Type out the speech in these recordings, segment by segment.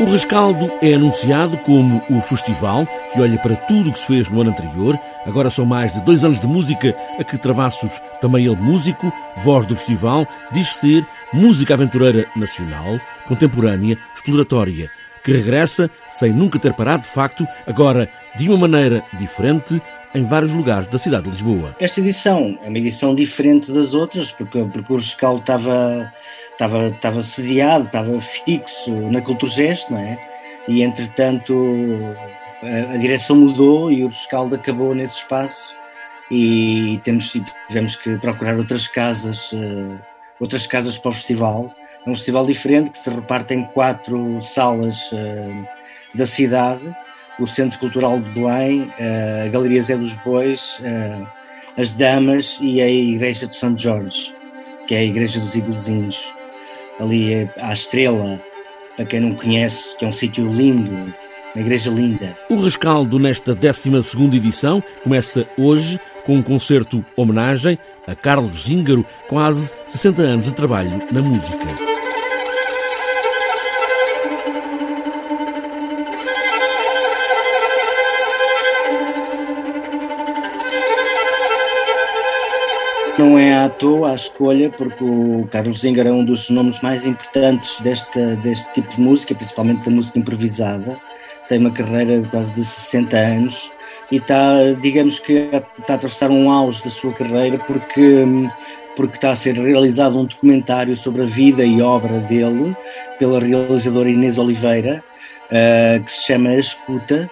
O rescaldo é anunciado como o festival que olha para tudo o que se fez no ano anterior. Agora são mais de dois anos de música a que Travassos, também ele músico, voz do festival, diz ser música aventureira nacional, contemporânea, exploratória, que regressa sem nunca ter parado de facto, agora de uma maneira diferente, em vários lugares da cidade de Lisboa. Esta edição é uma edição diferente das outras, porque, porque o rescaldo estava estava, estava sediado, estava fixo na Culturgest, não é? E entretanto a, a, direção mudou e o rescaldo acabou nesse espaço e temos, tivemos que procurar outras casas, uh, outras casas para o festival. É um festival diferente que se reparte em quatro salas uh, da cidade, o Centro Cultural de Belém, uh, a Galeria Zé dos Bois, as Damas e a Igreja de São Jorge, que é a Igreja dos Iglesinhos ali à Estrela, para quem não conhece, que é um sítio lindo, uma igreja linda. O rescaldo nesta 12 edição começa hoje com um concerto homenagem a Carlos Zíngaro, quase 60 anos de trabalho na música. À toa a escolha, porque o Carlos Zinger é um dos nomes mais importantes deste, deste tipo de música, principalmente da música improvisada. Tem uma carreira de quase de 60 anos e está, digamos que está a atravessar um auge da sua carreira porque, porque está a ser realizado um documentário sobre a vida e obra dele pela realizadora Inês Oliveira, uh, que se chama A Escuta.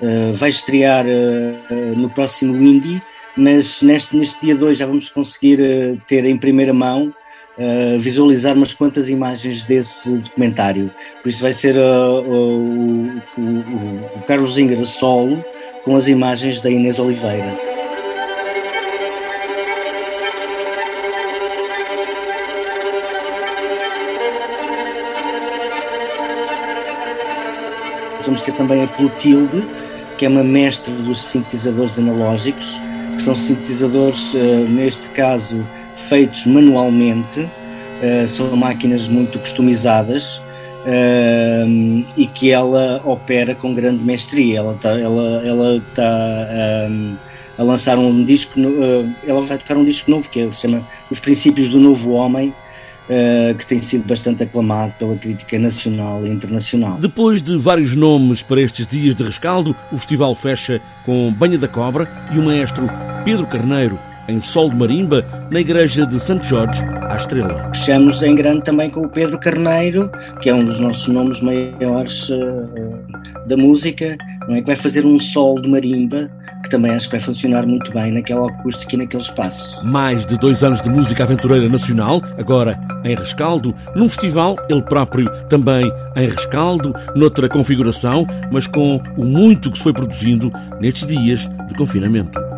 Uh, vai estrear uh, no próximo Indie mas neste, neste dia 2 já vamos conseguir uh, ter em primeira mão, uh, visualizar umas quantas imagens desse documentário. Por isso vai ser uh, o, o, o, Carlos Zingra solo com as imagens da Inês Oliveira. Vamos ter também a Clotilde, que é uma mestre dos sintetizadores analógicos, que são sintetizadores, eh, neste caso, feitos manualmente, eh, são máquinas muito customizadas eh, e que ela opera com grande mestria. Ela está ela, ela tá, a lançar um disco, ela vai tocar um disco novo que se chama Os Princípios do Novo Homem, Uh, que tem sido bastante aclamado pela crítica nacional e internacional. Depois de vários nomes para estes dias de rescaldo, o festival fecha com Banha da Cobra e o maestro Pedro Carneiro em Sol de Marimba, na igreja de Santo Jorge, à Estrela. Fechamos em grande também com o Pedro Carneiro, que é um dos nossos nomes maiores uh, da música, não é? que vai fazer um Sol de Marimba, que também acho que vai funcionar muito bem naquela acústica e naquele espaço. Mais de dois anos de música aventureira nacional, agora em Rescaldo, num festival, ele próprio também em Rescaldo, noutra configuração, mas com o muito que se foi produzindo nestes dias de confinamento.